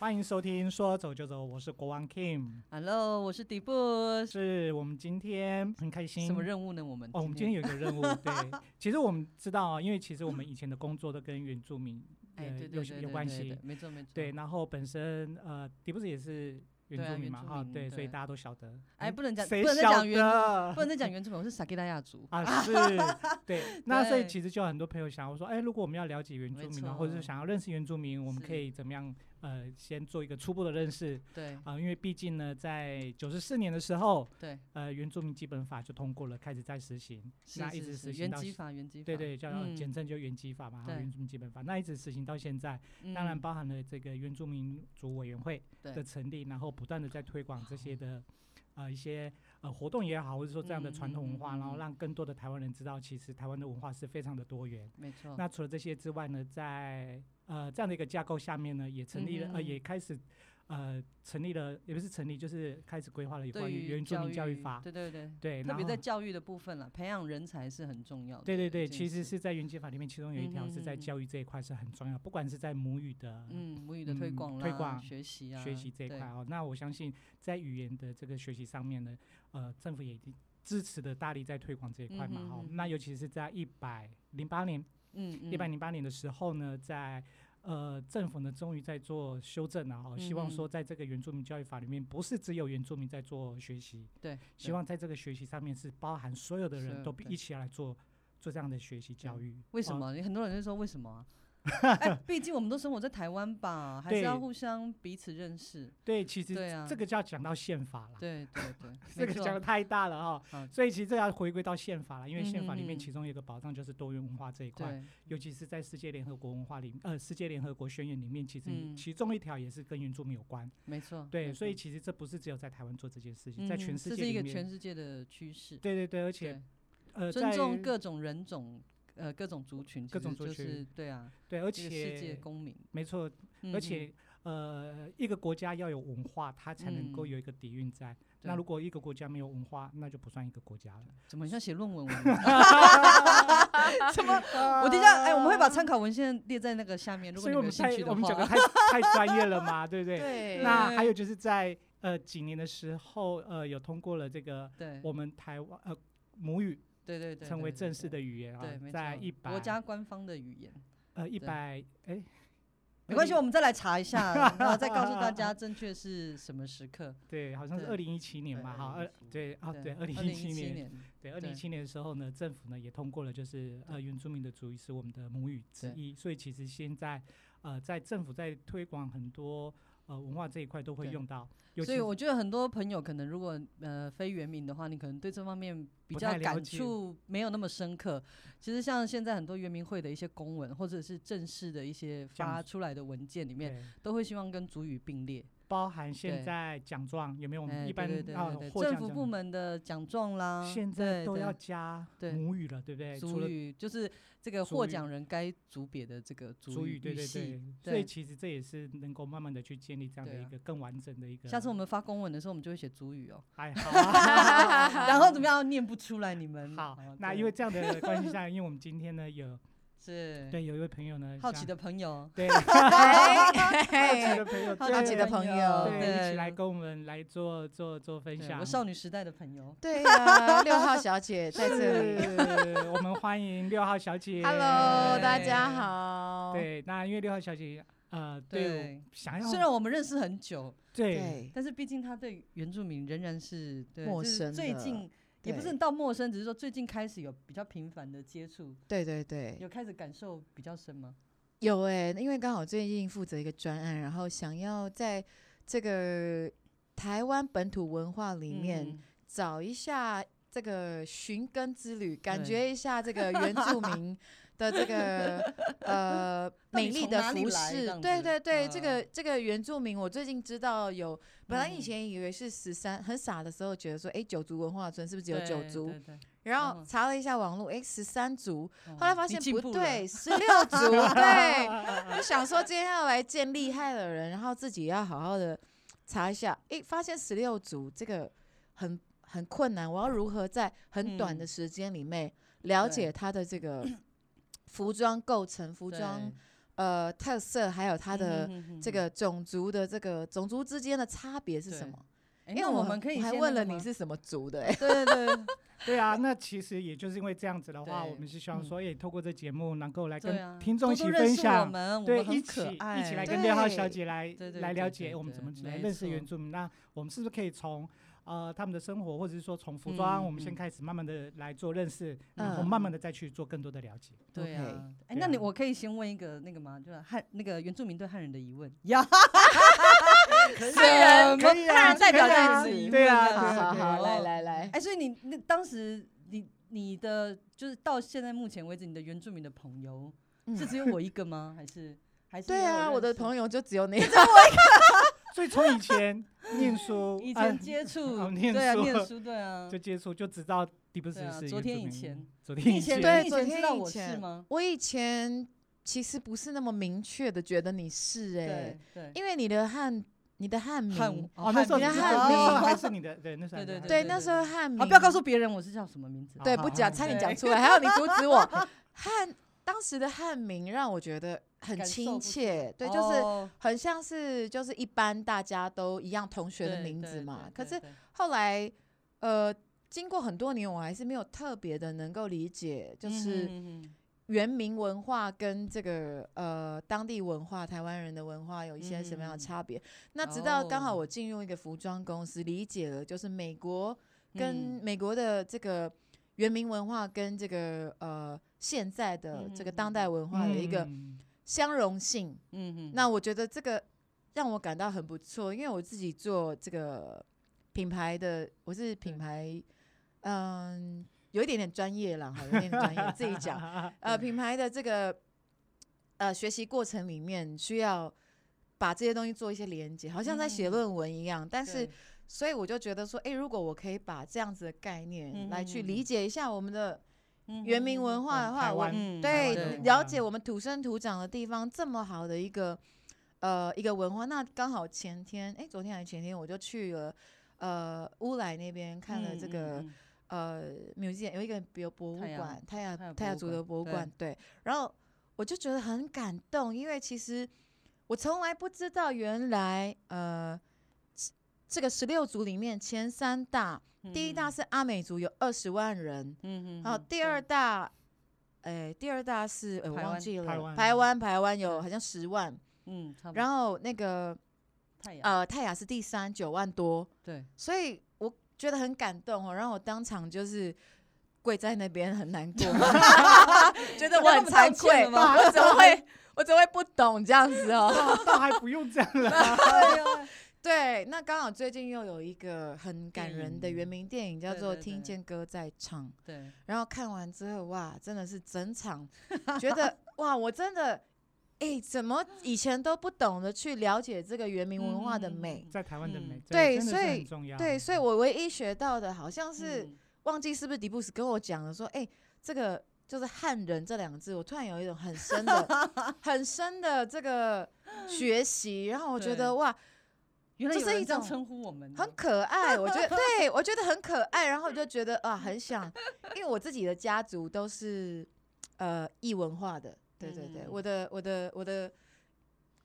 欢迎收听《说走就走》，我是国王 Kim。Hello，我是迪布。是我们今天很开心。什么任务呢？我们哦，我们今天有一个任务，对，其实我们知道啊，因为其实我们以前的工作都跟原住民有有关系没错没错。对，，然后本身呃，迪布斯也是原住民嘛，哈，对，所以大家都晓得。哎，嗯不能讲，谁不能讲原，不能再讲原住民，我是萨基拉亚族。啊，是，对，那所以其实就有很多朋友想要说，哎，如果我们要了解原住民啊，或者是想要认识原住民，我们可以怎么样？呃，先做一个初步的认识。对。啊，因为毕竟呢，在九十四年的时候，对，呃，原住民基本法就通过了，开始在实行，是那一直实行到原基法，原基法。对对，叫嗯。简称就原基法嘛，哈，对原住民基本法，那一直实行到现在，当然嗯包含了这个原住民族委员会的成立，然后不断的在推广这些的呃一些呃活动也好，或者说这样的传统文化，然后让更多的台湾人知道，其实台湾的文化是非常的多元。没错。那除了这些之外呢，在呃这样的一个架构下面呢，也成立了、呃也开始呃成立了，也不是成立，就是开始规划了有关对于于原住民教育法。对对对，对，特别在教育的部分了，培养人才是很重要的。对对对，其实是在原基法里面，其中有一条是在教育这一块是很重要，不管是在母语的嗯母语的推嗯广啦、推广学习啊、学习这一块哦。那我相信在语言的这个学习上面呢，呃，政府也已经支持的大力在推广这一块嘛哈、嗯哼哼那尤其是在一百零八年，嗯嗯，一百零八年的时候呢，在呃政府呢终于在做修正了哈、希望说在这个原住民教育法里面，不是只有原住民在做学习，对，希望在这个学习上面是包含所有的人都一起来做做这样的学习教育。哦为什么？很多人就说为什么啊？哎，毕竟我们都生活在台湾吧，还是要互相彼此认识。对，其实对啊这个就要讲到宪法了。对对对，这个讲的太大了哈、好所以其实这要回归到宪法了，因为宪法里面其中有一个保障就是多元文化这一块，对，尤其是在世界联合国文化里，呃，世界联合国宣言里面，其实嗯其中一条也是跟原住民有关。没错。对，所以其实这不是只有在台湾做这件事情，在全嗯世这是一个全世界的趋势。对对对，而且，呃，尊重在各种人种，呃，各种族群，各种族群对啊，对，而且世界公民，没错，嗯而且呃，一个国家要有文化，它才能够嗯有一个底蕴在。那如果一个国家没有文化，那就不算一个国家了。怎么很像写论文文？怎么？我等一下，哎，我们会把参考文献列在那个下面，如果所以我们太你们有兴趣的我们讲的。太太专业了嘛，对不对？对对那还有就是在呃几年的时候，呃有通过了这个对我们台湾呃母语对对对，成为正式。的语言啊在一百国家官方的语言，呃一百哎没关系，我们再来查一下，然后再告诉大家正确是什么时刻。对，好像是对。二零一七年嘛，哈，二对啊对，二零一七年，对，二零一对七年的时候呢，政府呢也通过了，就是呃原住民的族语是我们的母语之一，所以其实现在呃在政府在推广很多呃文化这一块都会用到，所以我觉得很多朋友可能如果呃非原民的话，你可能对这方面比较感触没有那么深刻。其实像现在很多原民会的一些公文，或者是正式的一些发出来的文件里面，都会希望跟主语并列。包含现在奖状有没有？我哎们一般政府部门的奖状啦，现在都要加对母语了，对不对？除族了语就是这个获奖人该组别的这个主语，对对对，所以其实这也是能够慢慢的去建立这样的一个更完整的一个。下次我们发公文的时候，我们就会写主语哦，哎 好啊然后怎么样念不出来？你们好哦，那因为这样的关系下，因为我们今天呢有是。对有一位朋友呢好奇的朋友，对。哎。好奇的朋友，好奇的朋友。对一起来跟我们来做做做分享。我。少女时代的朋友，对呀，六号小姐在这里。是我们欢迎六号小姐。Hello，大家好。对，那因为六号小姐呃，对，想要虽然我们认识很久，对。对，但是毕竟她对原住民仍然是对陌生的。最近也不是到陌生，只是说最近开始有比较频繁的接触，对对对，有开始感受比较深吗？有哎、因为刚好最近负责一个专案，然后想要在这个台湾本土文化里面嗯。找一下这个寻根之旅，感觉一下这个原住民的这个呃 美丽的服饰对对？对，这嗯。个这个原住民，我最近知道有，本来以嗯。前以为是十三，很傻的时候觉得说，哎，九族文化村是不是只有九对族？然后嗯。查了一下网络，哎，十三族，哦后来发现不对，十六族，对，就想说今天要来见厉害的人，然后自己要好好的查一下，哎，发现十六族这个很很困难，我要如何在很短的嗯。时间里面了解他的这个服装构成、服装呃特色，还有它的这个种族的这个种族之间的差别是什么？哎因为我们可以还问了你是什么族的、欸，对对对。对啊，那其实也就是因为这样子的话，我们是希望嗯。说，也透过这节目能够来跟，听众一起多多我分享，对，一起，一起来跟六号小姐来来了解我们怎么来认识原住民。那我们是不是可以从呃他们的生活，或者是说从服装，嗯我们先嗯。开始慢慢的来做认识，然后嗯慢慢的再去做更多的了解。对啊，哎，那你我可以先问一个那个吗？就是汉那个原住民对汉人的疑问。呀，汉人可以啊汉人代表可以啊在此对啊，疑问对啊对啊好好好，来来来，哎，所以你那当时你你的就是到现在目前为止，你的原住民的朋友是只有我一个吗？还是还是对啊，我的朋友就只有你，所以从以前念书，以啊前接触 哦，念对啊，书念 书，对啊就，接触就知道迪布斯是原对啊昨天以前，昨天以前对昨天以前知道我是吗？我以前其实不是那么明确的觉得你是哎、对对，因为你的汉你的汉名，汉哦，那时候你的汉名时候还是你的，对，那时候对对对，那时候汉名，啊，不要告诉别人我是叫什么名字。对，不讲，差点讲出来，还有你阻止我。汉当时的汉名让我觉得很亲切，对，就是哦很像是就是一般大家都一样同学的名字嘛。可是后来，呃，经过很多年，我还是没有特别的能够理解，就是原民文化跟这个呃当地文化、台湾人的文化有一些什么样的嗯差别？那直到刚好哦我进入一个服装公司，理解了就是美国跟嗯美国的这个原民文化跟这个呃现在的这个当代文化的一个嗯相容性。嗯嗯，那我觉得这个让我感到很不错，因为我自己做这个品牌的，我是品牌，嗯，有一点点专业了哈，有一点点专业，自己讲。呃，品牌的这个呃学习过程里面，需要把这些东西做一些连接，好像在写嗯论文一样。但是，所以我就觉得说，诶，如果我可以把这样子的概念来去嗯理解一下我们的嗯原民嗯文化的话，我嗯对对了解我们土生土长的地方这么好的一个呃一个文化，那刚好前天，诶，昨天还是前天，我就去了呃乌来那边看了这个。嗯呃，museum 有一个比如博物馆，泰雅泰雅族的博物馆对。然后我就觉得很感动，因为其实我从来不知道，原来呃这这个十六族里面前三大，第一大嗯是阿美族，有二十万人，嗯嗯，然后嗯第二大，哎，第二大是呃我台湾忘记了，台湾。台湾有好像十万，嗯，然后那个泰雅。呃泰雅是第三九万多，对，所以我觉得很感动哦，让我当场就是跪在那边很难过，觉得我很惭愧，我怎么会我怎么会不懂这样子哦？倒 倒还不用这样了。对那刚好最近又有一个很感人的影原名电影叫做《听见歌在唱》，对，然后看完之后哇，真的是整场觉得 哇，我真的。哎，怎么以前都不懂得去了解这个原民文化的嗯美？在台湾的美对所以很重要。对，所以我唯一学到的好像是嗯忘记是不是迪布斯跟我讲了，说，哎、这个就是汉人这两个字，我突然有一种很深的、很深的这个学习，然后我觉得哇，原来这是一种称呼我们，很可爱，我觉得 对我觉得很可爱，然后我就觉得啊，很想，因为我自己的家族都是呃异文化的，对对对，嗯。我的我的我的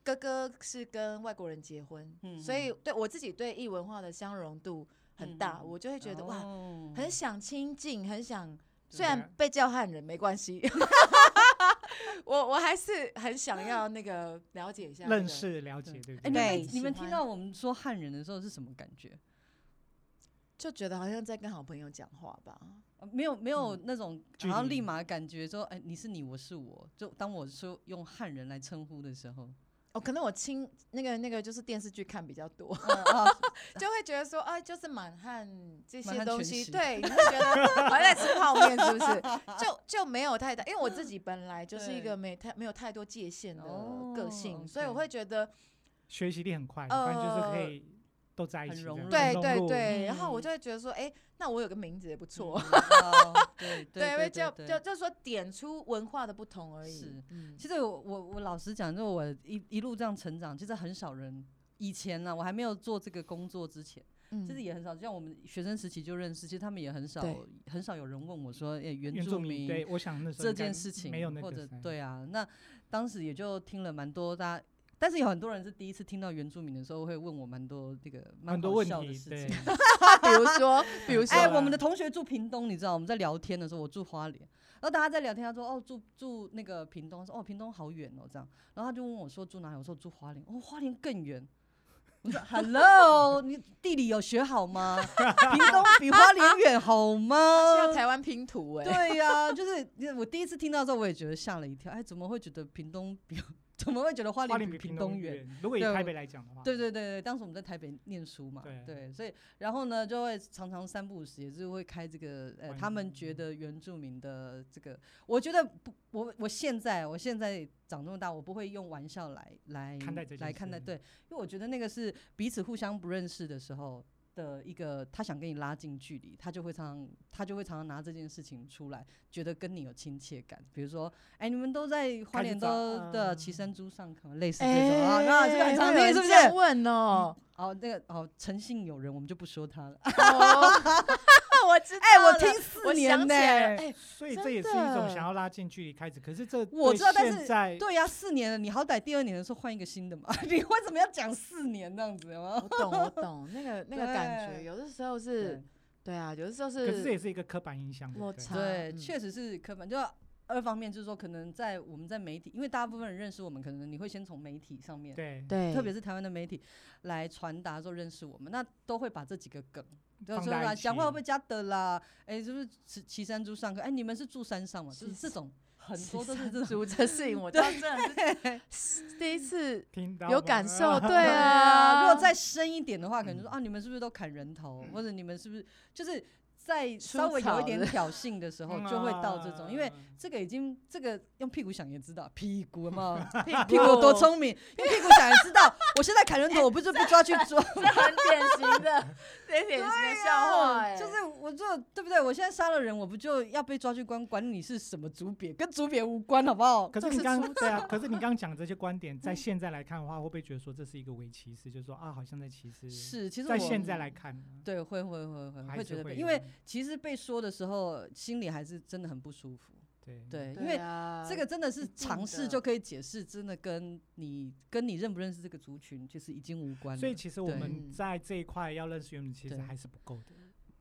哥哥是跟外国人结婚，所以嗯对我自己对异文化的相容度很大，嗯。我就会觉得哇，哦。很想亲近，很想，虽然被叫汉人没关系，我我还是很想要那个 了解一下、认。识了解，对不哎，对？你们对你们听到我们说汉人的时候是什么感觉？就觉得好像在跟好朋友讲话吧。呃没有没有那种，距然后立马感觉说，哎，你是你，我是我。就当我说用汉人来称呼的时候，哦，可能我亲那个那个就是电视剧看比较多，啊，就会觉得说，啊，就是满汉这满些东西，席对，你会觉得好像在吃泡面，是不是？就就没有太大，因为我自己本来就是一对个没太没有太多界限的个性，哦所以我 OK 会觉得，学习力很快，反正就是可呃以都在一起这样，很融入对对对，然后我嗯就会觉得说，哎，那我有个名字也不错。嗯 哦对对，因为对就就就说点出文化的不同而已。是嗯，其实我我我老实讲，就我一一路这样成长，其实很少人以前呢，我还没有做这个工作之前，嗯其实也很少，像我们学生时期就认识，其实他们也很少很少有人问我说，哎、原原住民，对，我想那这件事情，没有那或者个对啊，那当时也就听了蛮多大家。但是有很多人是第一次听到原住民的时候，会问我蛮多这个蛮多问题，笑的事情。，比如说，比如说，哎，啊我们的同学住屏东，你知道我们在聊天的时候，我住花莲，然后大家在聊天，他说哦住住那个屏东，说哦屏东好远哦这样，然后他就问我说住哪里，我说住花莲，哦花莲更远。我说 Hello，你地理有学好吗？屏东比花莲远好吗？是要台湾拼图哎、对呀、就是我第一次听到的时候，我也觉得吓了一跳。哎，怎么会觉得屏东比怎么会觉得花莲比屏屏东远？如果以台北来讲的话，对对对对，当时我们在台北念书嘛，对。所以然后呢，就会常常三不五时也是会开这个呃，他们觉得原住民的这个，我觉得不，我我现在我现在长这么大，我不会用玩笑来来看待这件来看待，对，因为我觉得那个是彼此互相不认识的时候。的一个，他想跟你拉近距离，他就会常常他就会常常拿这件事情出来，觉得跟你有亲切感。比如说，哎、你们都在花莲都的嗯骑山猪上可能，类似这种啊，那这个很常会有人听，是不是？问哦，哦，那个哦，诚信有人，我们就不说他了。哦我知道哎、我了听四年呢、哎、所以真这也是一种想要拉近距离开始。可是这我知道但是对呀、四年了，你好歹第二年的时候换一个新的嘛，你为什么要讲四年这样子？有有我懂，我懂那个那个感觉，有的时候是，对啊，有的时候是可是这也是是一个刻板印象，对不对落差对，嗯确实是刻板。就二方面就是说，可能在我们在媒体，因为大部分人认识我们，可能你会先从媒体上面，对对，特别是台湾的媒体来传达说认识我们，那都会把这几个梗。就放在一说啦，讲话会起不会加的啦？哎、是不是骑骑山猪上课？哎、你们是住山上嘛？就是这种很多都是这种。猪这事情，我倒真的是第一次听到有感受，对对啊，如果再深一点的话，可能就说嗯啊，你们是不是都砍人头，或者你们是不是就是在稍微有一点挑衅的时候，就会到这种，因为嗯这个已经这个用屁股想也知道，屁股嘛，屁 屁股有多聪明，用屁股想也知道，我现在砍人头，我不是被抓去抓，这很典型的，很典型的笑话、哎，就是我就对不对？我现在杀了人，我不就要被抓去关？管你是什么族别，跟族别无关，好不好？可是你刚对啊，可是你刚刚讲这些观点，在现在来看的话，会不会觉得说这是一个伪歧视？就是说啊，好像在歧视。是，其实我在现在来看，对会会会会还是会觉得因为有其实被说的时候，心里还是真的很不舒服。对对，因为啊这个真的是尝试就可以解释，真的跟你跟你认不认识这个族群就是已经无关了。所以其实我们嗯在这一块要认识原本其实还是不够的。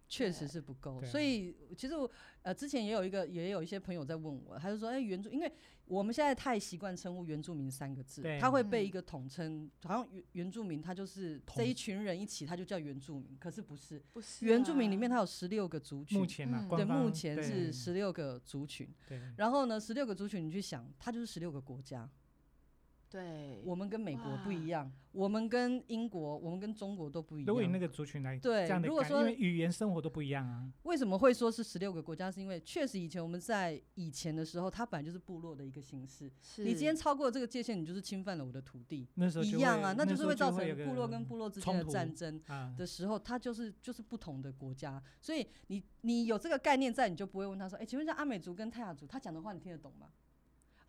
确实是不够。所以其实我呃之前也有一个也有一些朋友在问我，他就说，哎、原住，因为我们现在太习惯称呼原住民三个字对，他会被嗯一个统称，好像原原住民他就是这一群人一起，他就叫原住民，可是不是。不是原住民里啊面它有十六个族群目，前对，目前是十六个族群。对然后呢，十六个族群，你去想，它就是十六个国家。对，我们跟美国不一样，我们跟英国，我们跟中国都不一样。如果以那个族群来对这样的如果说因为语言生活都不一样啊。为什么会说是十六个国家？是因为确实以前我们在以前的时候，它本来就是部落的一个形式。是你今天超过这个界限，你就是侵犯了我的土地，那时候一样啊，那就是会造成部落跟部落之间的战争啊，的时候，它就是就是不同的国家。所以你你有这个概念在，你就不会问他说：“哎、请问一下阿美族跟泰雅族，他讲的话你听得懂吗？”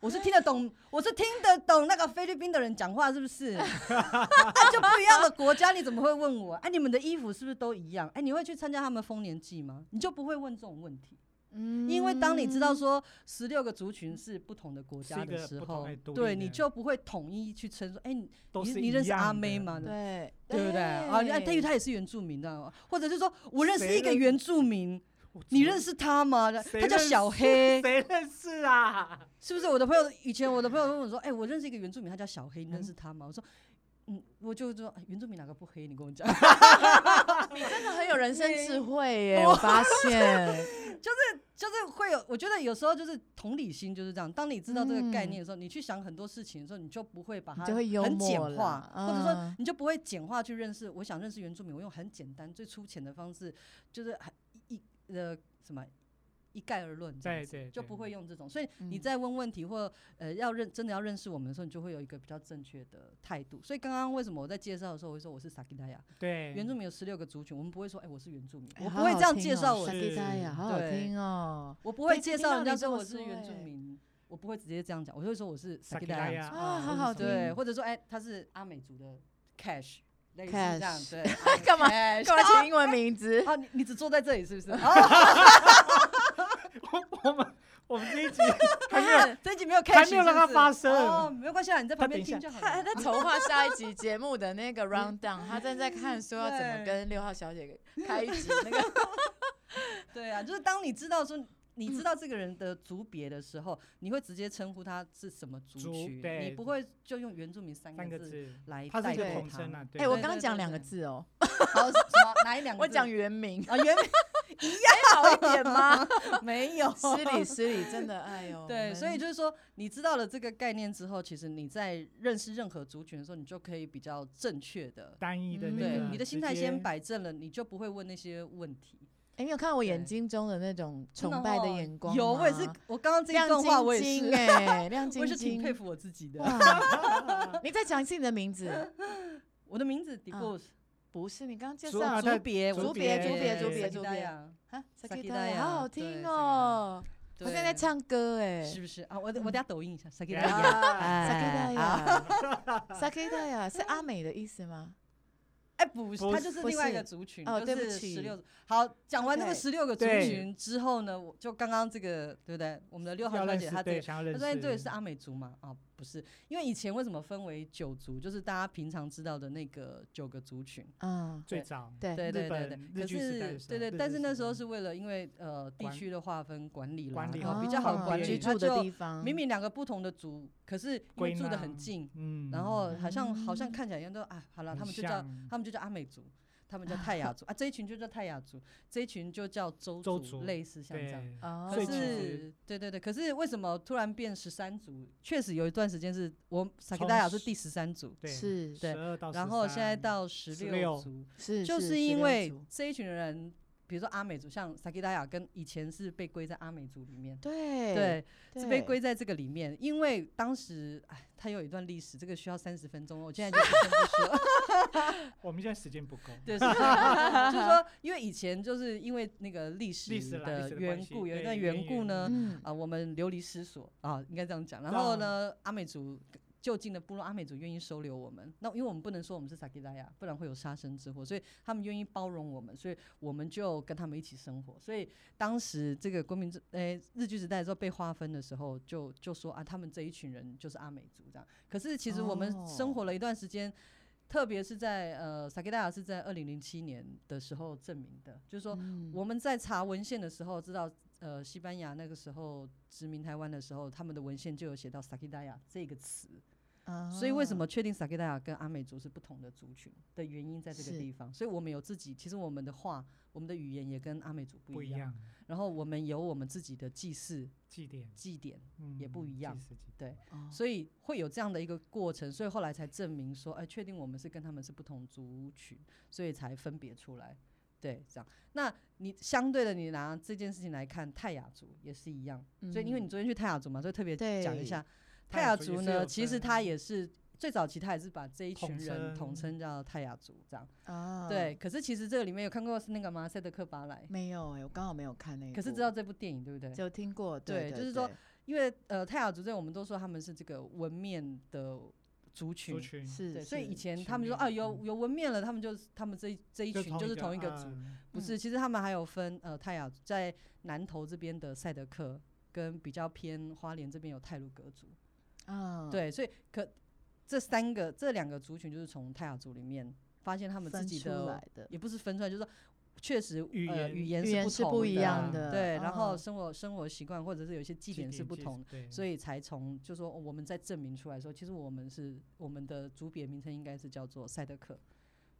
我是听得懂，我是听得懂那个菲律宾的人讲话，是不是？啊，就不一样的国家，你怎么会问我？哎、你们的衣服是不是都一样？哎、你会去参加他们丰年祭吗？你就不会问这种问题。嗯因为当你知道说十六个族群是不同的国家的时候对，你就不会统一去称说，哎、你你你认识阿妹吗？对对不对？啊，你看，因为他也是原住民，知道吗？或者是说我认识一个原住民，你认识识他吗？他叫小黑，谁认识啊？是不是？我的朋友以前我的朋友问我说，哎、我认识一个原住民，他叫小黑，你认识他吗？我说。嗯，我就说哎原住民哪个不黑？你跟我讲，你真的很有人生智慧耶，我发现，就是就是会有，我觉得有时候就是同理心就是这样。当你知道这个概嗯念的时候，你去想很多事情的时候，你就不会把它很简化啦，或者说嗯你就不会简化去认识。我想认识原住民，我用很简单、最粗浅的方式，就是很一呃什么一概而论这样子，对对对就不会用这种。所以你嗯在问问题或呃要认真的要认识我们的时候，你就会有一个比较正确的态度。所以刚刚为什么我在介绍的时候，我会说我是萨基达亚，对，原住民有十六个族群，我们不会说哎、我是原住民，哎我不会这样介绍我是萨基达亚，好好听哦。我不会介绍人家说我是原住民，我不会直接这样讲，我就会说我是萨基达亚，萨基达亚啊好好对，或者说哎、他是阿美族的 Cash，类似这样 Cash 对。干嘛干嘛取英文名字？啊，你你只坐在这里是不是？啊，我们我们这一集还没有啊这一集没有 cash，还没有让它发生哦，没有关系啊，你在旁边听就好他筹划 下一集节目的那个 round down，他正在看说要怎么跟六号小姐开一集那个。对啊，就是当你知道说。你知道这个人的族别的时候，你会直接称呼他是什么族族群，你不会就用原住民三三个字字，来它是一个代表他哎，我对对对刚讲两个字哦，好，什么哪一两个？我讲原名，啊，原名 一样好一点吗？没有失礼失礼，真的，哎呦。对，所以就是说，你知道了这个概念之后，其实你在认识任何族群的时候，你就可以比较正确的，单一的嗯对，你的心态先。摆正了，你就不会问那些问题。哎，你有看到我眼睛中的那种崇拜的哦眼光有，我也是，我刚刚这一亮段话我也晶 晶是，哎，亮晶我是挺晶，佩服我自己的。你再讲一次你的名字，我的名字 d i b o s 不是你刚刚介绍啊它族别，竹别竹别竹别竹别啊，好好听哦。我现在在唱歌哎，是不是啊？我我等下抖音一下是阿美的意思吗？哎，不是，不它就是另外一个族群，哦就是对不起十六。好，讲完那个十六个族群之后呢，我就刚刚这个对不对？我们的六号小姐她这个，想要认识。她说哎对是阿美族嘛？啊，不是，因为以前为什么分为九族，就是大家平常知道的那个九个族群。啊，早对对对对对，可是对对，但是那时候是为了因为呃地区的划分管理了，管理然后好比较好哦管理，居住它就的地方，明明两个不同的族，可是因为住的很近，嗯，然后好像好像嗯看起来一样都啊，好了，他们就叫他们就叫阿美族，他们叫泰雅族啊，这一群就叫泰雅族，这一群就叫周族，周族类似像这样。哦，可是，对对对，可是为什么突然变十三族？确实有一段时间是我萨克从达雅是第十三族，对是对然后现在到十六16族，是，就是因为这一群人，比如说阿美族，像萨克达雅跟以前是被归在阿美族里面，对对，是被对。归在这个里面，因为当时哎，它有一段历史，这个需要三十分钟，我现在就不先不说。我们现在时间不够，对，就是说，因为以前就是因为那个历史的史的缘故，有一段缘故呢，嗯。啊，我们流离失所啊，应该这样讲。然后呢，阿美族就近的部落阿美族愿意收留我们，那因为我们不能说我们是萨基拉雅，不然会有杀身之祸，所以他们愿意包容我们，所以我们就跟他们一起生活。所以当时这个国民日诶、日据时代的时候被划分的时候，就就说啊，他们这一群人就是阿美族这样。可是其实我们哦生活了一段时间。特别是在呃，萨基达雅是在二零零七年的时候证明的，就是说嗯我们在查文献的时候，知道呃，西班牙那个时候殖民台湾的时候，他们的文献就有写到萨基达雅这个词。所以为什啊么确定萨基达雅跟阿美族是不同的族群的原因在这个地方？所以我们有自己，其实我们的话，我们的语言也跟阿美族不一样。一样，然后我们有我们自己的祭祀祭典祭典，嗯也不一样对，哦所以会有这样的一个过程，所以后来才证明说，哎，确定我们是跟他们是不同族群，所以才分别出来。对，这样。那你相对的，你拿这件事情来看，泰雅族也是一样。所以因为你嗯昨天去泰雅族嘛，所以特别讲一对下泰泰雅族呢，其实分它也是最早期，他也是把这一群人统称称叫泰雅族这样。啊，对，，可是其实这个里面有看过是那个吗？塞德克巴莱。没有哎，我刚好没有看那个，可是知道这部电影对不对？就听过，对，对就是说因为呃泰雅族这我们都说他们是这个纹面的族群是，对，所以以前他们就说啊有嗯有纹面了，他们就是他们这一这一群就是同一个族，嗯不是，其实他们还有分呃泰雅族在南投这边的赛德克，跟比较偏花莲这边有泰鲁格族，啊，对，所以可这三个这两个族群就是从泰雅族里面发现他们自己的也不是分出来，就是说确实呃语言语言语言不同是不一样的。对，然后嗯。生活生活习惯或者是有一些祭典是不同所以才从就说我们在证明出来说，其实我们是我们的族别名称应该是叫做赛德克，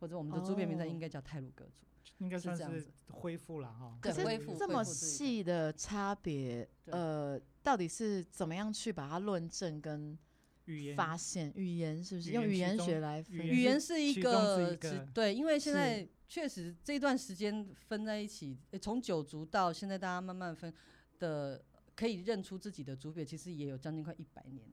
或者我们的族别名称哦。应该叫泰鲁格族。应该算是是这样恢复了哈。可是恢复这么细的差别，呃，到底是怎么样去把它论证跟语言发现？语言是不是语用语言学来分语语言言是一个对，因为现在确实这段时间分在一起，从九族到现在大家慢慢分的，可以认出自己的族别，其实也有将近快一百年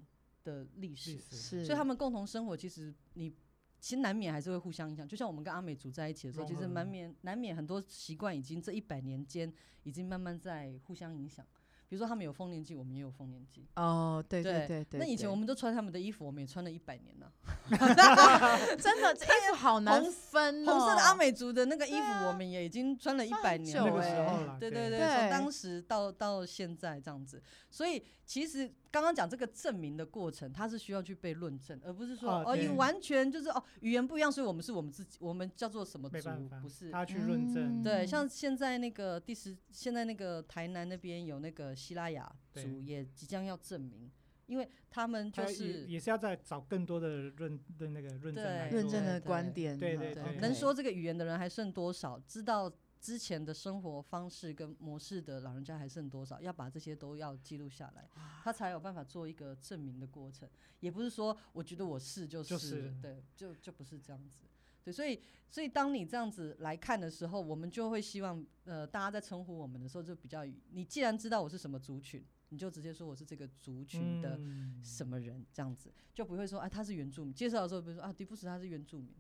的历史历。史是，所以他们共同生活，其实你其实难免还是会互相影响。就像我们跟阿美族在一起的时候，其实难免难免很多习惯已经这一百年间已经慢慢在互相影响。比如说他们有丰年祭，我们也有丰年祭。哦，对对对对，那以前我们都穿他们的衣服，我们也穿了一百年了。真的这衣服好难分哦，红色的阿美族的那个衣服，我们也已经穿了一百年那个时欸候啦，对对对，对从当时到到现在这样子，所以其实刚刚讲这个证明的过程，它是需要去被论证，而不是说啊哦，你对完全就是哦语言不一样，所以我们是我们自己，我们叫做什么族不是？他去论证，对，嗯像现在那个第十，现在那个台南那边有那个希拉雅对族也即将要证明，因为他们就是也是要再找更多的论的那个论证来对认真的观点，对对能说这个语言的人还剩多少？知道之前的生活方式跟模式的老人家还剩多少？要把这些都要记录下来，他才有办法做一个证明的过程。也不是说我觉得我是就是，就是对，就就不是这样子。对，所以所以当你这样子来看的时候，我们就会希望，呃，大家在称呼我们的时候就比较，你既然知道我是什么族群，你就直接说我是这个族群的嗯什么人，这样子就不会说啊他是原住民。介绍的时候比如说啊迪布斯他是原住民，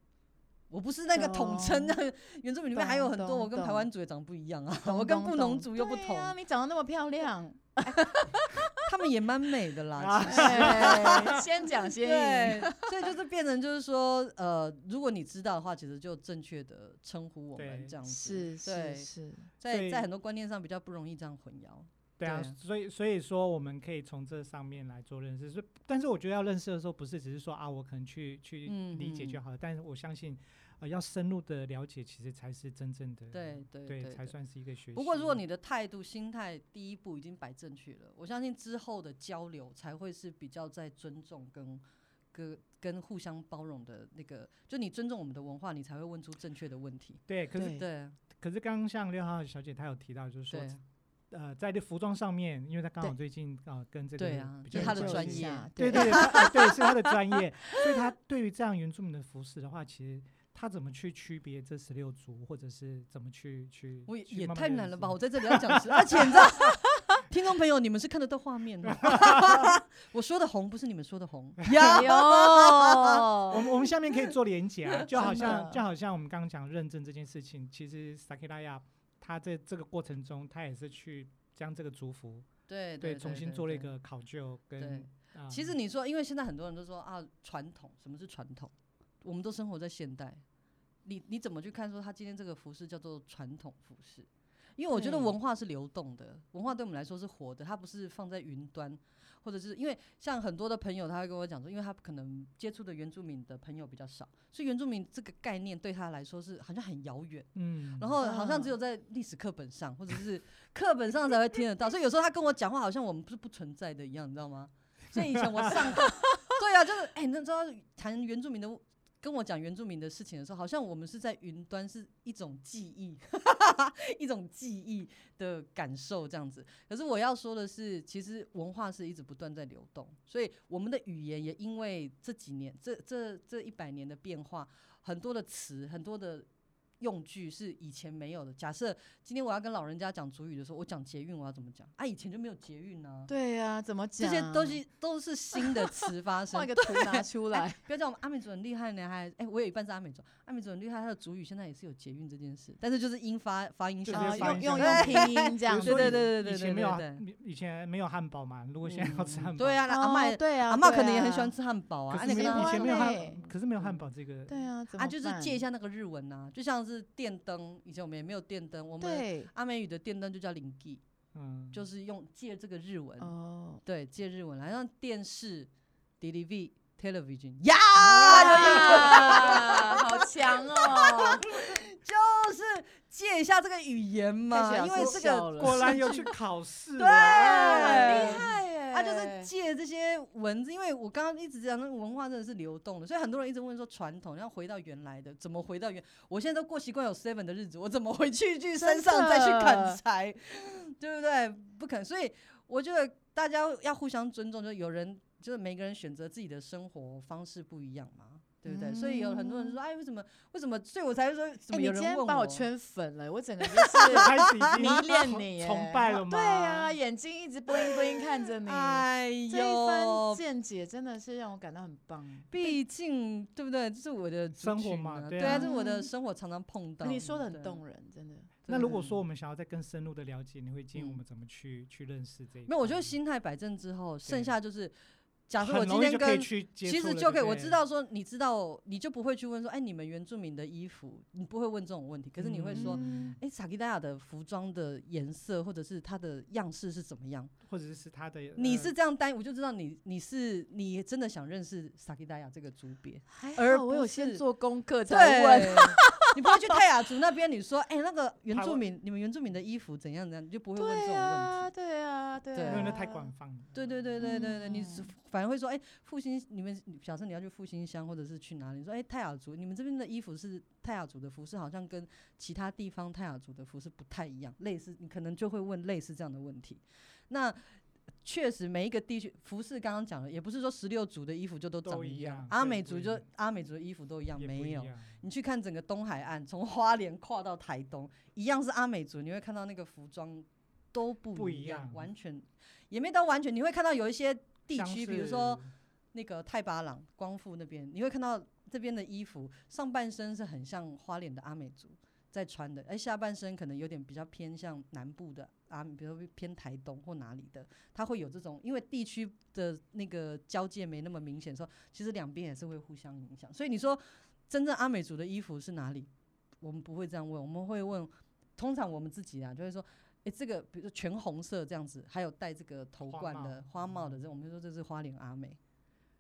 我不是那个统称那个原住民里面还有很多我跟台懂湾族也长得不一样啊，我跟布农懂族又不同，啊你长得那么漂亮，他们也蛮美的啦。先讲先对赢，，所以就是变成就是说，呃，如果你知道的话，其实就正确的称呼我们对这样子。是对是是，在在很多观念上比较不容易这样混淆。对啊，所以所以说我们可以从这上面来做认识。所以，但是我觉得要认识的时候，不是只是说啊，我可能去去嗯理解就嗯好了。但是我相信，呃，要深入的了解，其实才是真正的对对对，才算是一个学习。不过，如果你的态度、心态第一步已经摆正确了，我相信之后的交流才会是比较在尊重跟跟跟互相包容的那个，就你尊重我们的文化，你才会问出正确的问题。对，可是对可是刚刚像六号小姐她有提到，就是说呃，在这服装上面，因为他刚好最近呃跟这个对啊比较是她的专业对对对，是他的专业，所以他对于这样原住民的服饰的话，其实他怎么去区别这十六族，或者是怎么去去，我也也太难了吧！我在这里要讲实，而且你知道，听众朋友，你们是看得到画面的。我说的红不是你们说的红呀哎。呦，我们我们下面可以做连结啊，就好像就好像我们刚刚讲认证这件事情，其实萨克拉亚他在这个过程中，他也是去将这个族服对对重新做了一。个考究跟对。啊其实你说，因为现在很多人都说啊，传统，什么是传统？我们都生活在现代，你你怎么去看说他今天这个服饰叫做传统服饰？因为我觉得文化是流动的，文化对我们来说是活的，它不是放在云端，或者是因为像很多的朋友，他会跟我讲说，因为他可能接触的原住民的朋友比较少，所以原住民这个概念对他来说是好像很遥远。嗯，然后好像只有在历史课本上，或者是课本上才会听得到，所以有时候他跟我讲话，好像我们不是不存在的一样，你知道吗？所以以前我上课，对啊，就是哎、那时候谈原住民的，跟我讲原住民的事情的时候，好像我们是在云端，是一种记忆，一种记忆的感受这样子。可是我要说的是，其实文化是一直不断在流动，所以我们的语言也因为这几年、这这这一百年的变化，很多的词、很多的用句是以前没有的。假设今天我要跟老人家讲主语的时候，我讲捷运，我要怎么讲？啊，以前就没有捷运啊。对呀，怎么讲这？些东西都是新的词发生画。个图拿出来，不要讲我们阿美族很厉害呢，还哎、我有一半是阿美族，阿美族很厉害，他的主语现在也是有捷运这件事，但是就是音发发音就相啊是发用音用相用拼音这样子，比如说以对对对对以前没有对以前没有汉堡嘛，如果现在要吃汉堡，对啊，那阿哦妈、对啊，阿妈对啊可能也很喜欢吃汉堡啊，啊可是没你前没有可是没有汉堡这个，对啊，怎啊，么就是办借一下那个日文呐、就像是电灯，以前我们也没有电灯，我们阿美语的电灯就叫灵记，嗯，就是用借这个日文，哦，对，借日文来让电视，D V television 呀，啊，好强哦！就是借一下这个语言嘛，因为这个果然有去考试对很，厉害耶！他就是借这些文字，因为我刚刚一直讲那个文化真的是流动的，所以很多人一直问说传统要回到原来的，怎么回到原？我现在都过习惯有 seven 的日子，我怎么回去去山上再去砍柴，对不对？不可能，所以我觉得大家要互相尊重，就有人就是每个人选择自己的生活方式不一样嘛。对不对？所以有很多人说，哎，为什么？为什么？所以我才会说，怎哎，么你今天有人问我？把我圈粉了，我整个 就是开始迷恋你，崇拜了吗？对呀，眼睛一直 bling bling 看着你，哎呦这一番，见解真的是让我感到很棒。毕竟对不对？这是我的族生活嘛对啊啊对啊，这是我的生活常常碰到。你说的很动人，真的。那如果说我们想要再更深入的了解，你会建议我嗯们怎么去去认识这一？没有，我觉得心态摆正之后，剩下就是，假设我今天跟其实就可以，我知道说，你知道，你就不会去问说，哎，你们原住民的衣服，你不会问这种问题，可是你会说，嗯哎，萨基达雅的服装的颜色或者是它的样式是怎么样？或者是它的你呃是这样单，我就知道你你是你真的想认识萨基达雅这个族别，而我有不是先做功课才问。对，你不会去泰雅族那边，你说，哎，那个原住民，你们原住民的衣服怎样怎样，你就不会问这种问题。对啊，对啊，对因为那太官方了。对对对对对对，你是嗯反而会说，哎、复兴，你们假设你要去复兴乡，或者是去哪里，你说，哎、泰雅族，你们这边的衣服是泰雅族的服饰，好像跟其他地方泰雅族的服饰不太一样，类似，你可能就会问类似这样的问题。那确实每一个地区服饰刚刚讲了，也不是说十六族的衣服就都长都一样，阿美族就阿美族的衣服都一样，没有。你去看整个东海岸，从花莲跨到台东，一样是阿美族，你会看到那个服装都不一样，不一样完全也没到完全。你会看到有一些地区，比如说那个太巴朗、光复那边，你会看到这边的衣服上半身是很像花脸的阿美族在穿的，而下半身可能有点比较偏向南部的阿美，比如说偏台东或哪里的，它会有这种，因为地区的那个交界没那么明显说，其实两边也是会互相影响。所以你说真正阿美族的衣服是哪里？我们不会这样问，我们会问，通常我们自己啊就会说。诶，这个比如说全红色这样子，还有戴这个头冠的花帽的，这我们就说这是花莲阿美。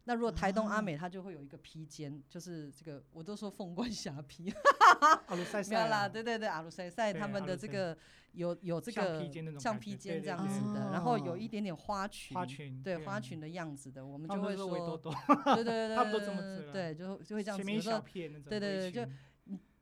那如果台东阿啊美，它就会有一个披肩，就是这个我都说凤冠霞披，阿鲁塞 没有啦，对对对，阿鲁塞塞他们的这个有有这个像披肩这样对对对子的，然后有一点点花裙，花裙对对花裙的样子的，我们就会说，对对对对，差不多对这么对，就就会这样子。前面一小有时候片那种对对对就裙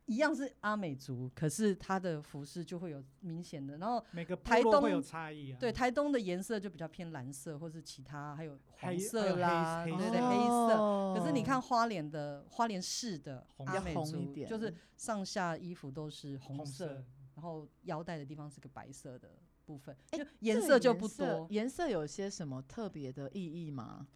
一样是阿美族，可是它的服饰就会有明显的，然后每个部台东落会有差异啊。对，台东的颜色就比较偏蓝色，或是其他还有黄色啦，黑对对色黑色。哦可是你看花莲的花莲市的红比较阿美族就是上下衣服都是红红色，色，然后腰带的地方是个白色的部分，哎就颜色就不色多。颜色有些什么特别的意义吗？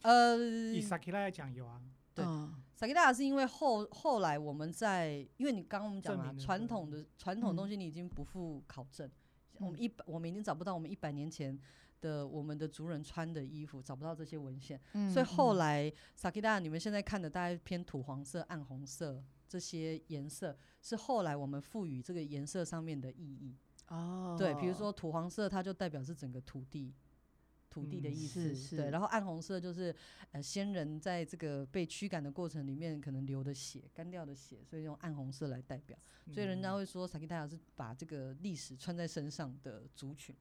呃，以萨克拉来讲有啊，对嗯萨基达是因为后后来我们在，因为你刚刚我们讲了传统的传统嗯东西你已经不复考证，我们嗯一百我们已经找不到我们一百年前的我们的族人穿的衣服，找不到这些文献。所以后嗯来萨基达，你们现在看的大概偏土黄色、暗红色这些颜色，是后来我们赋予这个颜色上面的意义。哦，对，比如说土黄色，它就代表是整个土地。土地的嗯意思，对，是是然后暗红色就是呃先人在这个被驱赶的过程里面可能流的血，干掉的血，所以用暗红色来代表，所以人家嗯会说萨基达是把这个历史穿在身上的族群。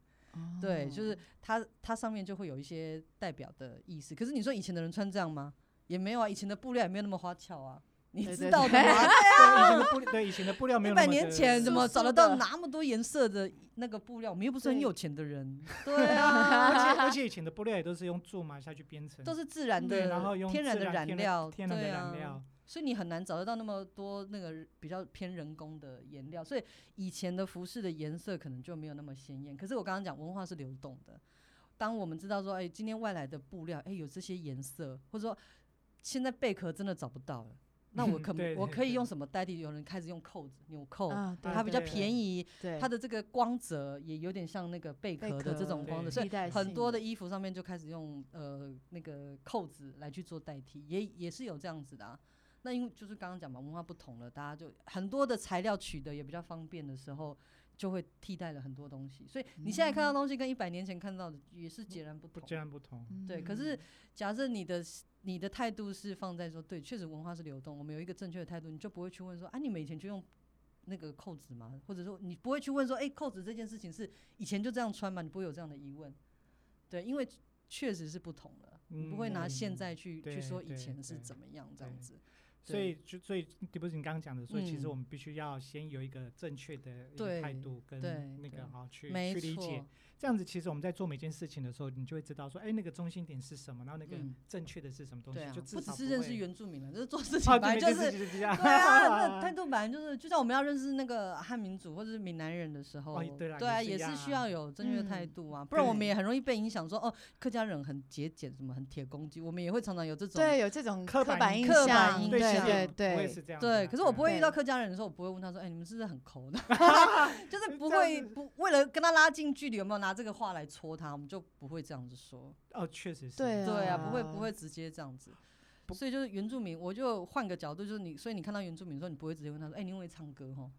对，就是哦它它上面就会有一些代表的意思。可是你说以前的人穿这样吗？也没有啊，以前的布料也没有那么花俏啊，你知道的吗？对以前的布对以前的布料没一百有那么的年前怎么找得到那么多颜色的那个布料？我们又不是很有钱的人，对啊，而且而且以前的布料也都是用苎麻下去编成，都是自然，的，然后用天然的染料，天然的对啊染料，所以你很难找得到那么多那个比较偏人工的颜料，所以以前的服饰的颜色可能就没有那么鲜艳。可是我刚刚讲文化是流动的，当我们知道说，哎、今天外来的布料，哎、有这些颜色，或者说现在贝壳真的找不到了，那我可 对对对我可以用什么代替？有人开始用扣子、纽扣，啊，它比较便宜，对它的这个光泽也有点像那个贝贝壳的这种光泽，所以很多的衣服上面就开始用呃那个扣子来去做代替，也也是有这样子的啊。那因为就是刚刚讲嘛，文化不同了，大家就很多的材料取得也比较方便的时候，就会替代了很多东西。所以你现在看到的东西跟一百年前看到的也是截然不同。不截然不同。对，可嗯是假设你的你的态度是放在说，对，确实文化是流动，我们有一个正确的态度，你就不会去问说，啊，你们以前就用那个扣子吗？或者说你不会去问说，哎、扣子这件事情是以前就这样穿吗？你不会有这样的疑问。对，因为确实是不同的，你不会拿现嗯在去去说以前是怎么样这样对子。所以就所以迪布斯你刚刚讲的，所以其实嗯。我们必须要先有一个正确的一个态度跟那个啊去去理解错，，这样子其实我们在做每件事情的时候，你就会知道说，哎，那个中心点是什么，然后那个嗯。正确的是什么东西就至不只是认识原住民了，就是做事情啊，本来，就是。对啊，那态度本来就是，就像我们要认识那个汉民族或者是闽南人的时候，哦对啦啊，也也是需要有正确的态嗯度啊，不然我们也很容易被影响说，哦，客家人很节俭，什么很铁公鸡，我们也会常常有这种对有这种刻板印象，印对，对。对，可是我不会遇到客家人的时候，我不会问他说：“哎、你们是不是很抠的？” 就是不会 不为了跟他拉近距离，有没有？拿这个话来戳他，我们就不会这样子说。哦，确实是。对对啊，不会啊不会直接这样子。所以就是原住民，我就换个角度，就是你，所以你看到原住民的时候，你不会直接问他说：“哎、你会唱歌哈？”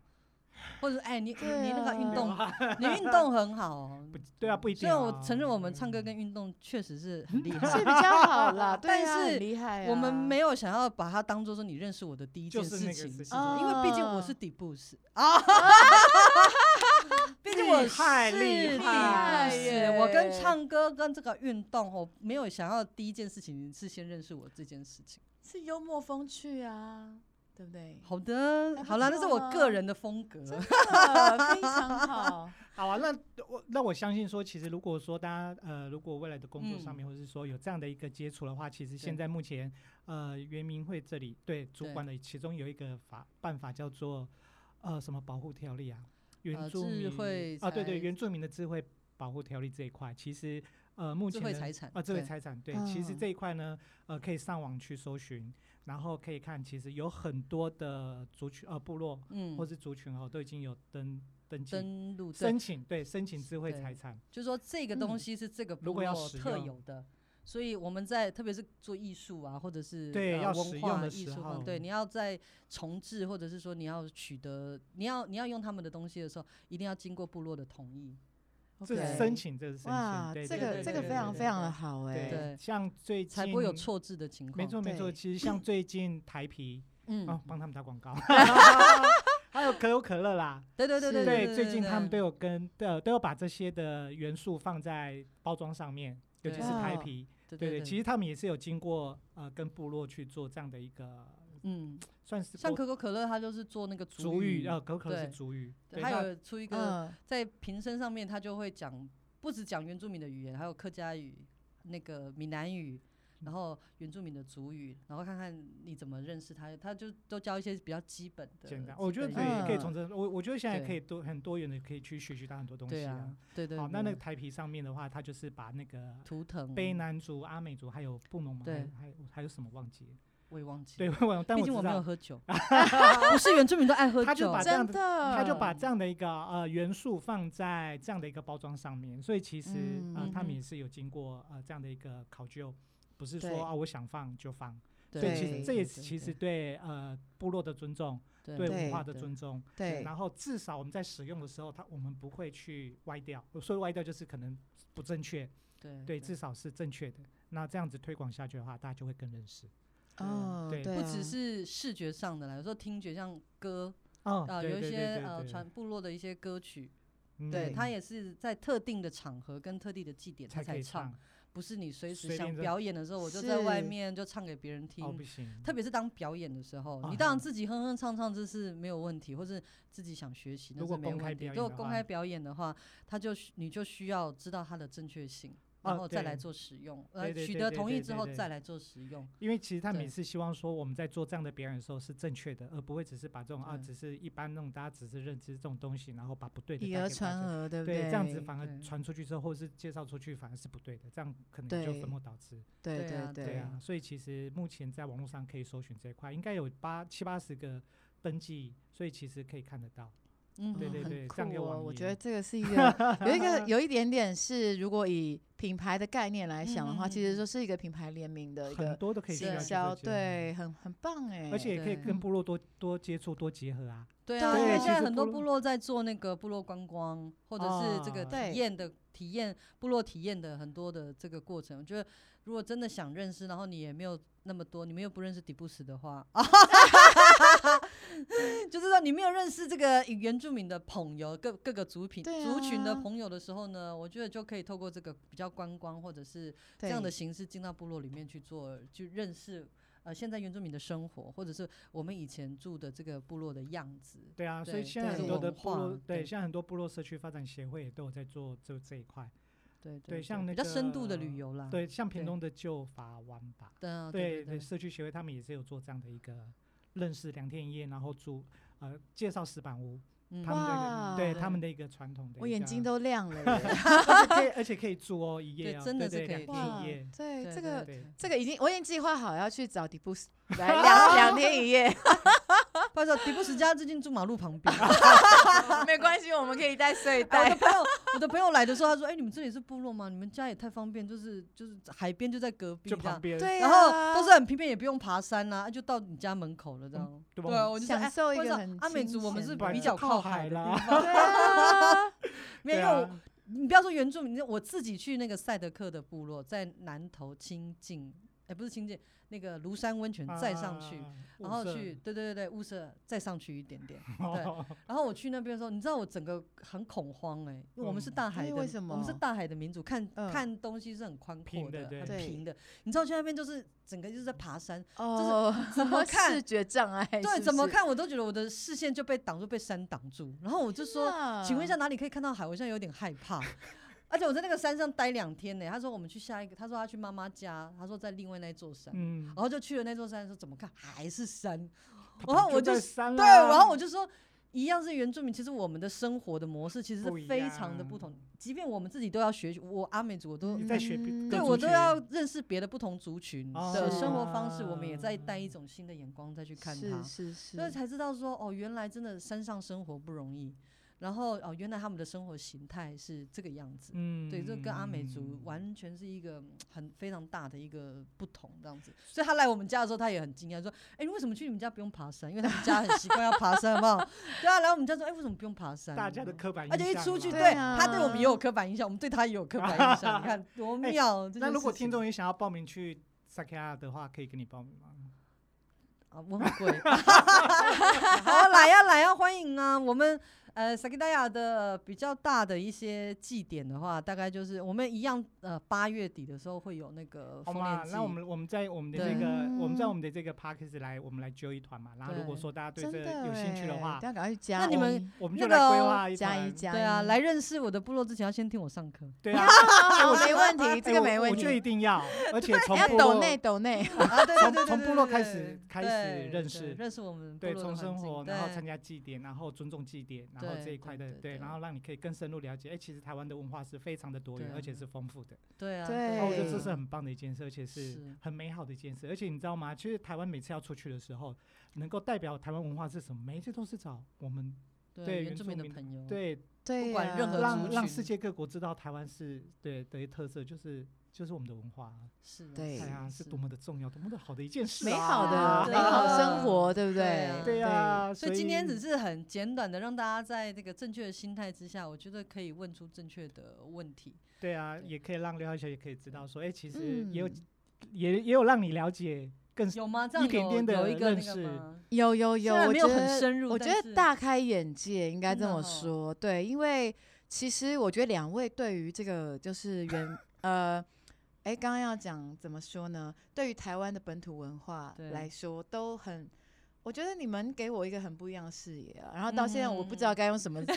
或者是哎、你你那个运啊动，你运动很好哦。不对啊，不一定虽啊。然我承认我们唱歌跟运动确实是很厉害是害，比较好啦，但是厉害啊。我们没有想要把它当做说你认识我的第一件就是事情，因为毕竟我是底部斯啊，厉害是厉害耶我跟唱歌跟这个运动，我没有想要第一件事情是先认识我这件事情。是幽默风趣啊，对不对？好的，好了，那是我个人的风格。非常好。好啊，那我那我相信说，其实如果说大家呃，如果未来的工作上面，或者是说有这样的一个接触的话，其实现在目前呃，圆明会这里对主管的其中有一个法办法叫做呃什么保护条例啊，原呃智住民慧啊，对对，原住民的智慧保护条例这一块，其实呃目前的慧财产啊，智慧财产对，其实嗯这一块呢，呃，可以上网去搜寻，然后可以看，其实有很多的族群呃部落嗯或是族群哦，都已经有登登记登录申请对申请智慧财产。就是说这个东嗯西是这个部如果要落特使用有的，所以我们在特别是做艺术啊，或者是对要呃文使用的化艺术时候方对，你要在重置或者是说你要取得，你要你要用他们的东西的时候，一定要经过部落的同意。这是申请，这是申哇，请，对这个这个非常非常的好哎。对像最近才不会有，错字的情况。没错没错。其实像最近台皮 嗯，哦，帮他们打广告，还有可口可乐啦，对对对对对，最近他们都有跟都都有把这些的元素放在包装上面，尤其是台哇皮，对对对，其实他们也是有经过呃跟部落去做这样的一个嗯，算是像可口可乐，它就是做那个主语，语，呃，可口可乐是对主语，对，还有出一个嗯，在瓶身上面，它就会讲，不止讲原住民的语言，还有客家语、那个闽南语，然后原住民的族语，然后看看你怎么认识他，他就都教一些比较基本的。简单，我觉得可以可以嗯从这，我我觉得现在可以多很多元的可以去学习到很多东西对啊，对对好，那那个台皮上面的话，他就是把那个图腾，卑南族、阿美族还有布农嘛，还有对。还有还有什么忘记了？我也忘记对，了，我但我知毕竟我没有，喝酒，不是原住民都爱喝酒。他就把，这样真的，他就把这样的一个呃元素放在这样的一个包装上面，所以其实呃嗯。他们嗯也是有经过呃这样的一个考究，不是说啊我想放就放，所对以其实这也是其实对呃部落的尊重，对文化的尊重，对然后至少我们在使用的时候，它我们不会去歪掉。我说的歪掉就是可能不正确，对对，至少是正确的。那这样子推广下去的话，大家就会更认识。哦，对不只是视觉上的啦，有时候听觉像歌哦，啊，有一对对对些呃对对传部落的一些歌曲，嗯对，它也是在特定的场合跟特定的祭典它才可以唱唱，，不是你随时想表演的时候，我就在外面就唱给别人听哦，。不行，特别是当表演的时候，啊你当然自己哼哼唱唱这是没有问题，或是自己想学习那是如果没有如果公开表演的话，他就需你就需要知道它的正确性，然啊后再来对做使用，对呃，对对对取得同意之后再来做使用。因为其实他们也是希望说我们在做这样的表演的时候是正确的，而不会只是把这种啊，只是一般那种大家只是认知这种东西，然后把不对的以讹。传讹，对不对，对？这样子反而传出去之后，或是介绍出去，反而是不对的，这样可能就对本末倒置。对对对啊，所以其实目前在网络上可以搜寻这一块，应该有八七八十个登记，所以其实可以看得到。嗯，对对对这样一个酷哦，网页我觉得这个是一个 有一个有一点点是，如果以品牌的概念来想的话，其实就是一个品牌联名的一很个多都可以销，对，很很棒哎，而且也可以跟部落多多接触、多结合啊。对啊，因为现在很多部落在做那个部落观光，或者是这个体验的体验部落体验的很多的这个过程。我觉得如果真的想认识，然后你也没有那么多，你们又不认识底布斯的话，就是说你没有认识这个原住民的朋友，各各个族群、对族群的啊朋友的时候呢，我觉得就可以透过这个比较观光或者是这样的形式进到部落里面去做，去认识。呃，现在原住民的生活，或者是我们以前住的这个部落的样子，对啊，所以现在很多的部落，对，对。现在很多部落社区发展协会也都有在做这这一块。对对像那比较深度的旅游啦，对，像屏对东的旧法湾吧，对对。社区协会他们也是有做这样的一个认识两天一夜，然后住呃介绍石板屋，他们哇的对对他们的一个传统的，我眼睛都亮了。而且可以而且可以住哦一夜哦，对真的对对是可以一夜，，对，对这个对这个已经我已经计划好要去找迪布斯 来两两天一夜，不好意思，迪布斯家最近住马路旁边。没关系，我们可以带睡袋我的袋。朋友，我的朋友来的时候，他说：“哎、你们这里是部落吗？你们家也太方便，就是就是海边就在隔壁。就旁边，对然后啊，都是很平便，也不用爬山呐、啊，就到你家门口了这样。对吧我就说享受一个阿美族，我们是比较靠靠海啦。没有，你不要说原住民，我自己去那个赛德克的部落，在南头清境，哎、不是清境，那个庐山温泉再上去，啊，然后去，对对对对，雾社再上去一点点，对。哦然后我去那边的时候，你知道我整个很恐慌哎、因为我们是嗯大海的，我们是大海的民族，看、嗯看东西是很宽阔的，平的很平的。你知道去那边就是整个就是在爬山，哦，怎么看视觉障碍？对，是是？怎么 看我都觉得我的视线就被挡住，被山挡住。然后我就说，请问一下哪里可以看到海？我现在有点害怕。而且我在那个山上待两天呢。他说我们去下一个，他说他去妈妈家，他说在另外那座山，嗯然，后就去了那座山，说怎么看还是山。然后我就对，然后我就说，一样是原住民，其实我们的生活的模式其实是非常的不同样。即便我们自己都要学习，我阿美族我都在学对我都要认识别的不同族群哦的生活方式，我们也在带一种新的眼光再去看它是。是是，所以才知道说，哦，原来真的山上生活不容易。然后哦，原来他们的生活形态是这个样子。嗯，对，这跟阿美族完全是一个嗯很非常大的一个不同，这样子。所以他来我们家的时候，他也很惊讶，说：“哎、你为什么去你们家不用爬山？因为他们家很习惯要爬山，好不好？” 对啊，来我们家说：“哎、为什么不用爬山？”大家的刻板印象而，且一出去，对对啊他对我们也有刻板印象，我们对他也有刻板印象。你看 多哎妙！这那如果听众也想要报名去萨克亚的话，可以跟你报名吗？啊，我很贵。好，来呀、来呀、欢迎啊！我们呃萨克达亚的比较大的一些祭典的话，大概就是我们一样呃八月底的时候会有那个好嘛丰年，祭。那我们我们在我们的这个我们在嗯我们的这个 p a r k e s 来，我们来揪一团嘛。然后如果说大家对这个有兴趣的欸话大，家赶快去加。那你们我们那个就来规划一团加一。加对啊，来认识我的部落之前要先听我上课。对啊，我，没问题，这个没问我觉得一。定要，而且从要部落抖内抖内，啊，对对对对从对对对部落开始开始认识认识我们对从生活，然后参加祭典，然后尊重祭典，然后这一块的对对对对，然后让你可以更深入了解，哎，其实台湾的文化是非常的多元，而且是丰富的。对啊，对。哦，我觉得这是很棒的一件事，而且是是。很美好的一件事。而且你知道吗？其实台湾每次要出去的时候，能够代表台湾文化是什么，每一次都是找我们对对原住民民的朋友，对。对不管任何让让世界各国知道台湾是对的特色，就是就是我们的文化啊。是啊对哎呀，是多么的重要，多么的好的一件事、啊，美好的美好啊生活，对不对啊对呀、所以今天只是很简短的让大家在这个正确的心态之下，我觉得可以问出正确的问题。对啊，对也可以让刘小姐也可以知道说，哎、其实嗯也有、也也有让你了解更有吗？这样一点有点的有一个那认识？有有有，没有我觉得很深入我觉得大开眼界，应该这么说。对，因为其实我觉得两位对于这个就是原呃，哎，刚刚要讲怎么说呢？对于台湾的本土文化来说，都很。我觉得你们给我一个很不一样的视野啊，然后到现在我不知道嗯该用什么已讲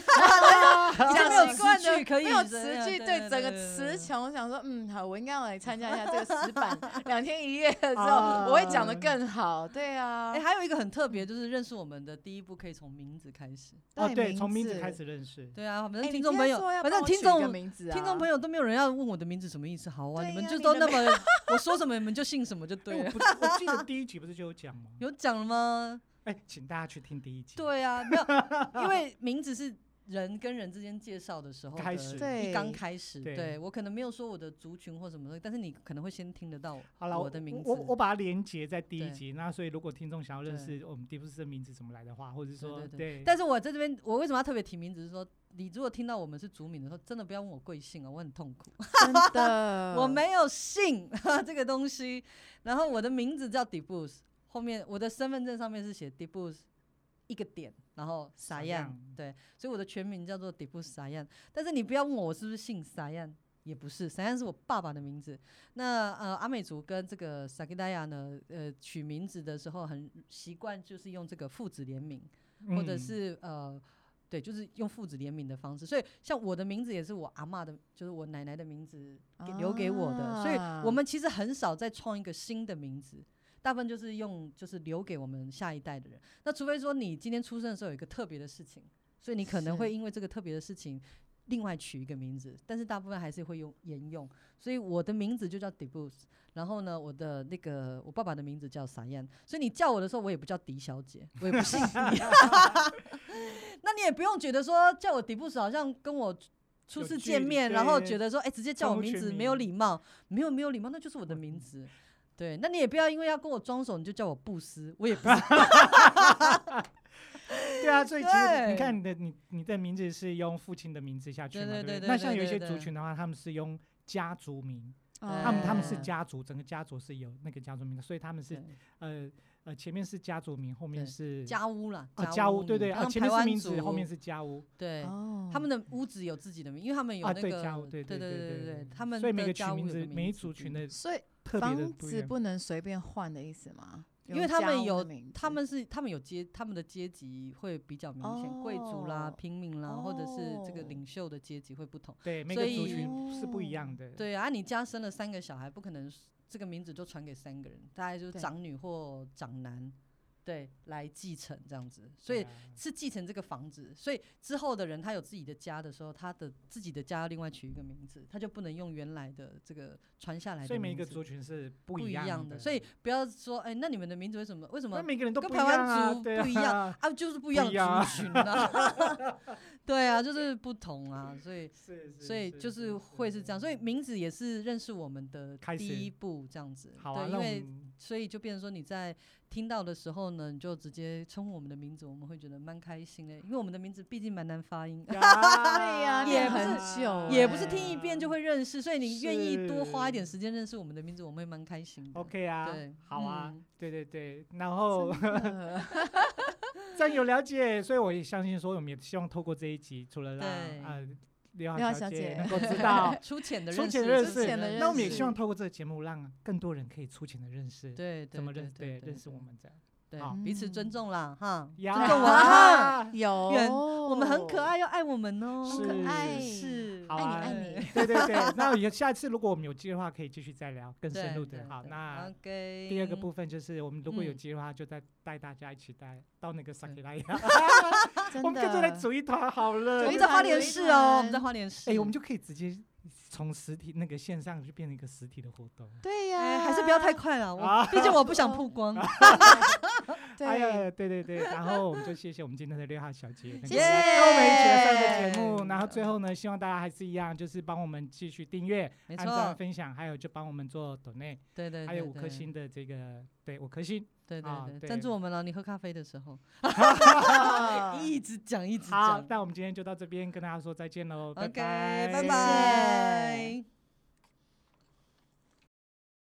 经没有词 句可以没有这词句，样对整个词穷，我想说，嗯，好，我应该要来参加一下 这个石板两天一夜的时候，啊我会讲的更好。对啊，哎，还有一个很特别，就是认识我们的第一步可以从名字开始。哦，对，名从名字字开始认识。对啊，反正哎听众朋友，反正听众名字啊，听众朋友都没有人要问我的名字什么意思，好啊，你们就都那么我说什么你们就信什么就哎对了。我不，我记得第一集不是就有讲吗？有讲了吗？哎、请大家去听第一集。对啊，没有，因为名字是人跟人之间介绍的时候的开始对一刚开始，对对我可能没有说我的族群或什么的，但是你可能会先听得到好了，我的名字。我我把它连接在第一集。那所以如果听众想要认识我们迪布斯的名字怎么来的话，或者是说对对对，但是我在这边，我为什么要特别提名字？是说，你如果听到我们是族名的时候，真的不要问我贵姓啊，我很痛苦。真的，我没有姓 这个东西，然后我的名字叫 Debus，后面我的身份证上面是写 Debus 一个点，然后撒样撒样，对，所以我的全名叫做撒样。但是你不要问我我是不是姓撒样，也不是，撒样是我爸爸的名字。那呃，阿美族跟这个萨吉达亚呢，呃，取名字的时候很习惯就是用这个父子联名，或者嗯是呃。对，就是用父子联名的方式，所以像我的名字也是我阿嬷的，就是我奶奶的名字给留给我的，所以我们其实很少再创一个新的名字，大部分就是用就是留给我们下一代的人。那除非说你今天出生的时候有一个特别的事情，所以你可能会因为这个特别的事情。另外取一个名字，但是大部分还是会用沿用，所以我的名字就叫 Debus，然后呢，我的那个我爸爸的名字叫撒燕，所以你叫我的时候，我也不叫迪小姐，我也不姓狄，那你也不用觉得说叫我 Debus 好像跟我初次见面，然后觉得说，哎、直接叫我名字没有礼貌，没有没有礼貌，那就是我的名字。对，那你也不要因为要跟我装熟，你就叫我布斯，我也不是。对啊，所以其实你看你的你你的名字是用父亲的名字下去嘛，对对对对那像有一些族群的话，他们是用家族名，哦他们他们是嗯家族，整个家族是有那个家族名的，所以他们是呃呃前面是家族名，后面是家屋了，啊家屋屋，对对啊，前面是名字，后面是家屋对。哦，他们的屋子有自己的名，因为他们有啊，那个，对家屋，对对对对对他们所以每个取名字，每一族群的所以特别的房子不一样。不能随便换的意思吗？因为他们有的名字他们是他们有阶他们的阶级会比较明显，贵族啦、哦平民啦，或者是这个哦领袖的阶级会不同。对每所个族以群是不一样的。对啊，你家生了三个小孩，不可能这个名字就传给三个人，大概就是对长女或长男，对，来继承这样子。所以是继承这个房子，所以之后的人他有自己的家的时候，他的自己的家要另外取一个名字，他就不能用原来的这个传下来的名字。所以每一个族群是不不一样样的，所以不要说，哎、那你们的名字为什么为什么那每个人都不一跟台湾族对不一样啊，啊？就是不一不样族群啊，对啊，就是不同啊，所以 所以就是会是这样，所以名字也是认识我们的第一步，这样子。好啊，对，因为们所以就变成说你在听到的时候呢，你就直接称呼我们的名字，我们会觉得蛮开心的，因为我们的名字毕竟蛮难发音。对呀，也很是久，也不是听一遍就会认识，所以你愿意多花一点是时间认识我们的名字，我们会蛮开心的。OK 啊对，好啊嗯，对对对，然后呃 这样有了解，所以我也相信说，我们也希望透过这一集，除了让刘刘小小姐姐能够知道 粗浅的粗认识，那我们也希望透过这个节目，让更多人可以粗浅的认识，对，怎么认对对认识我，们这样。对。好，彼此尊重啦，哈，尊呀重我 哈，有。我们很可爱，要爱我们哦，是。可爱。你爱你。对对对，那有下次如果我们有机会的话，可以继续再聊更深入的。好，那 OK，第二个部分就是我们如果有嗯机会的话，就再带大家一起带到那个萨克拉亚，真我们跟着来的组一团好了。我们在花莲市哦，我们在花莲市，哎，我们就可以直接从实体那个线上就变成一个实体的活动。对呀，哎，还是不要太快了，啊。我毕竟我不想曝光。对。哎呀，对对对，然后我们就谢谢我们今天的六号小姐，谢谢来跟我们一起来上这个节目。然后最后呢，希望大家还是一样，就是帮我们继续订阅、没按赞、错，分享，还有就帮我们做 donate，对对，还有五对。颗星，的这个对五颗星。对对对，赞助我们了。你喝咖啡的时候，一直讲一直好讲，那我们今天就到这边跟大家说再见喽，拜拜，拜谢拜。